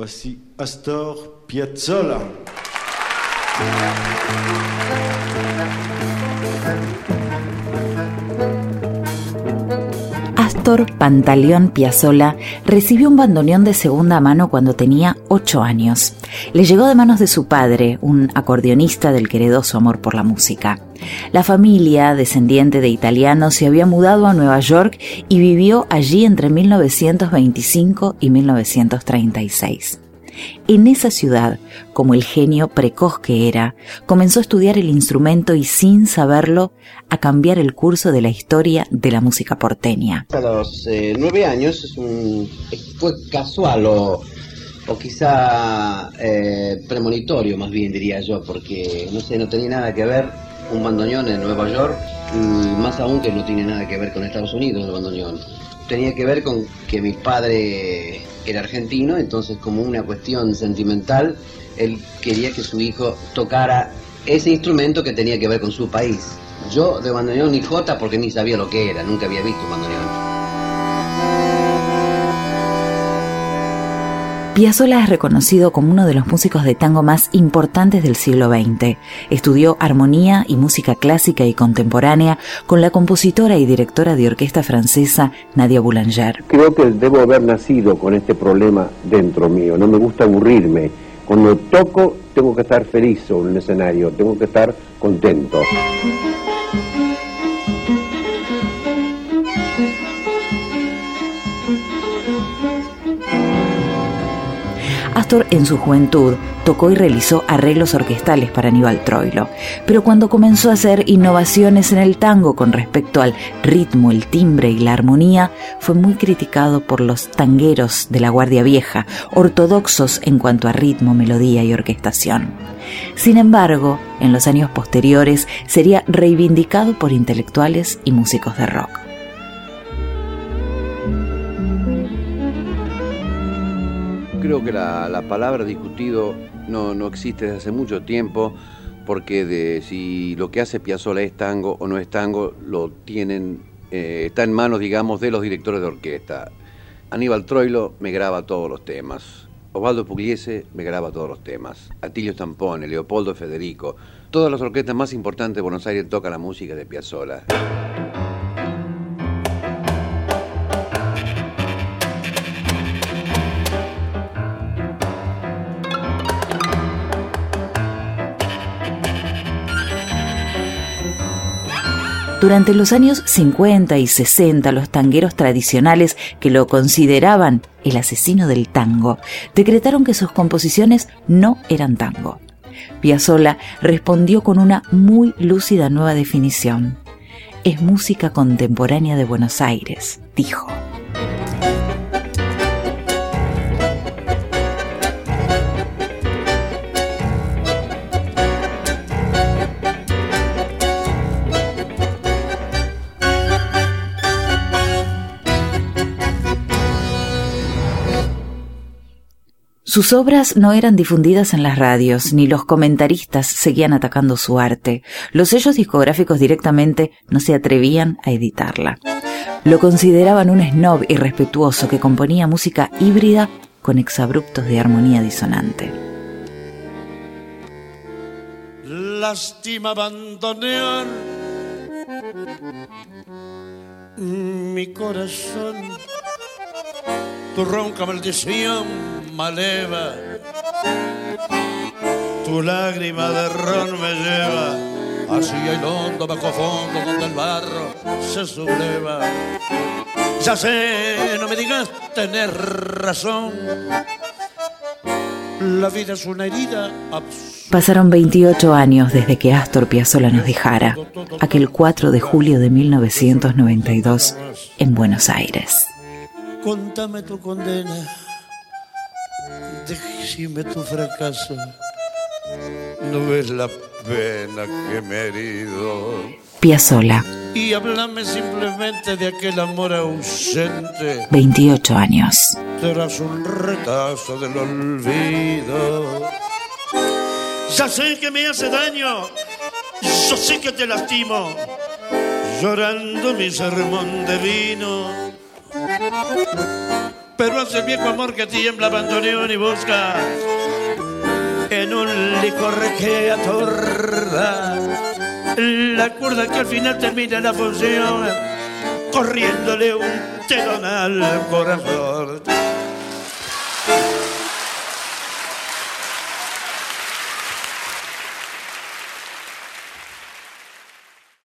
Voici Astor Piazzolla. Astor Pantaleón Piazzolla recibió un bandoneón de segunda mano cuando tenía ocho años. Le llegó de manos de su padre, un acordeonista del que heredó su amor por la música. La familia, descendiente de italianos, se había mudado a Nueva York y vivió allí entre 1925 y 1936. En esa ciudad, como el genio precoz que era, comenzó a estudiar el instrumento y sin saberlo, a cambiar el curso de la historia de la música porteña. A los eh, nueve años fue casual o, o quizá eh, premonitorio más bien diría yo, porque no sé, no tenía nada que ver un bandoneón en Nueva York, y más aún que no tiene nada que ver con Estados Unidos el bandoneón. Tenía que ver con que mi padre era argentino, entonces como una cuestión sentimental, él quería que su hijo tocara ese instrumento que tenía que ver con su país. Yo de bandoneón ni jota porque ni sabía lo que era, nunca había visto un bandoneón. Piazzolla es reconocido como uno de los músicos de tango más importantes del siglo XX. Estudió armonía y música clásica y contemporánea con la compositora y directora de orquesta francesa Nadia Boulanger. Creo que debo haber nacido con este problema dentro mío. No me gusta aburrirme. Cuando toco tengo que estar feliz sobre un escenario, tengo que estar contento. En su juventud tocó y realizó arreglos orquestales para Aníbal Troilo, pero cuando comenzó a hacer innovaciones en el tango con respecto al ritmo, el timbre y la armonía, fue muy criticado por los tangueros de la Guardia Vieja, ortodoxos en cuanto a ritmo, melodía y orquestación. Sin embargo, en los años posteriores sería reivindicado por intelectuales y músicos de rock. Creo que la, palabra discutido no, no, existe desde hace mucho tiempo, porque de si lo que hace Piazzolla es tango o no es tango, lo tienen, eh, está en manos, digamos, de los directores de orquesta. Aníbal Troilo me graba todos los temas. Osvaldo Pugliese me graba todos los temas. Atilio Stampone, Leopoldo Federico. Todas las orquestas más importantes de Buenos Aires tocan la música de Piazzolla. Durante los años 50 y 60, los tangueros tradicionales que lo consideraban el asesino del tango, decretaron que sus composiciones no eran tango. Piazzolla respondió con una muy lúcida nueva definición. Es música contemporánea de Buenos Aires, dijo. Sus obras no eran difundidas en las radios, ni los comentaristas seguían atacando su arte. Los sellos discográficos directamente no se atrevían a editarla. Lo consideraban un snob irrespetuoso que componía música híbrida con exabruptos de armonía disonante. Lástima abandonar mi corazón, tu ronca maldición maleva. Tu lágrima de ron me lleva hacia el hondo bajo fondo donde el barro se subleva. Ya sé, no me digas tener razón. La vida es una herida Pasaron 28 años desde que Astor Piazzolla nos dejara, aquel 4 de julio de 1992 en Buenos Aires. Contame tu condena Decime tu fracaso. No ves la pena que me he herido. Piazzola. Y háblame simplemente de aquel amor ausente. 28 años. Serás un retazo del olvido. Ya sé que me hace daño. Yo sé que te lastimo. Llorando mi sermón de vino pero hace el viejo amor que tiembla bandoneón y busca en un licor que atorda la cuerda que al final termina la función corriéndole un telón al corazón.